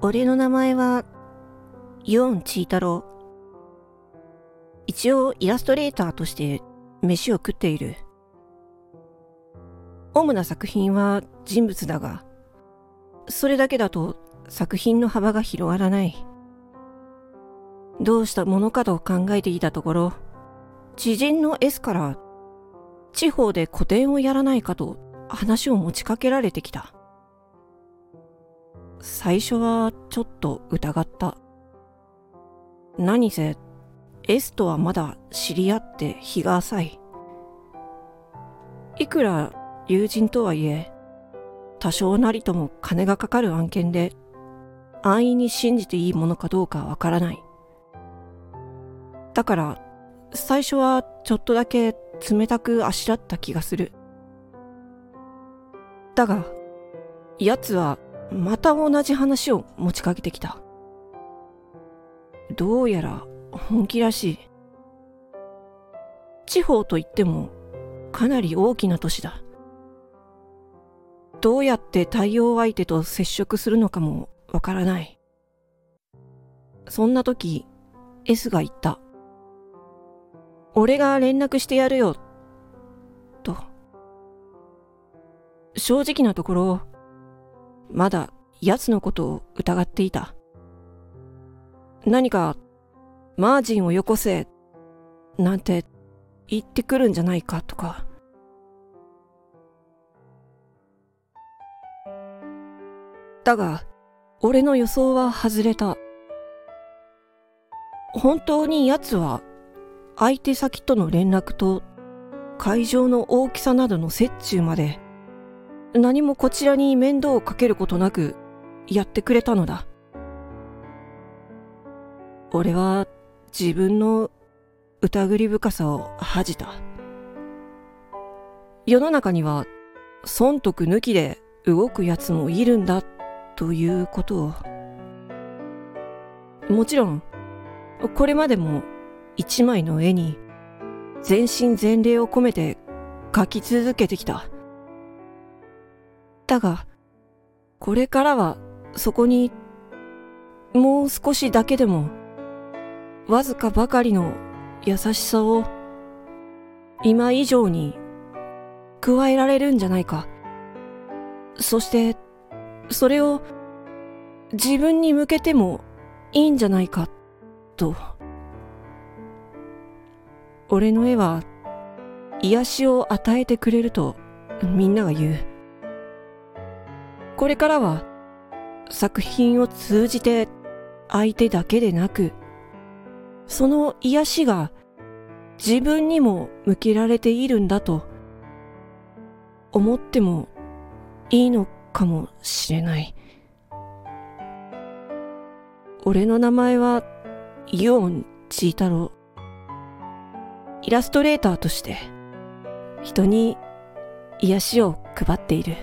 俺の名前は、ユオンチー太郎。一応イラストレーターとして飯を食っている。主な作品は人物だが、それだけだと作品の幅が広がらない。どうしたものかと考えていたところ、知人の S から地方で個展をやらないかと話を持ちかけられてきた。最初はちょっと疑った。何せ S とはまだ知り合って日が浅い。いくら友人とはいえ、多少なりとも金がかかる案件で、安易に信じていいものかどうかわからない。だから、最初はちょっとだけ冷たくあしらった気がする。だが、奴はまた同じ話を持ちかけてきた。どうやら本気らしい。地方といってもかなり大きな都市だ。どうやって対応相手と接触するのかもわからない。そんな時、S が言った。俺が連絡してやるよ。と。正直なところ、まだ奴のことを疑っていた。何か、マージンをよこせ、なんて言ってくるんじゃないかとか。だが、俺の予想は外れた。本当に奴は、相手先との連絡と、会場の大きさなどの折衷まで、何もこちらに面倒をかけることなくやってくれたのだ。俺は自分の疑り深さを恥じた。世の中には損得抜きで動く奴もいるんだということを。もちろん、これまでも一枚の絵に全身全霊を込めて描き続けてきた。だが、これからはそこに、もう少しだけでも、わずかばかりの優しさを、今以上に加えられるんじゃないか。そして、それを自分に向けてもいいんじゃないか、と。俺の絵は癒しを与えてくれるとみんなが言う。これからは作品を通じて相手だけでなく、その癒しが自分にも向けられているんだと思ってもいいのかもしれない。俺の名前はイオンチー太郎。イラストレーターとして人に癒しを配っている。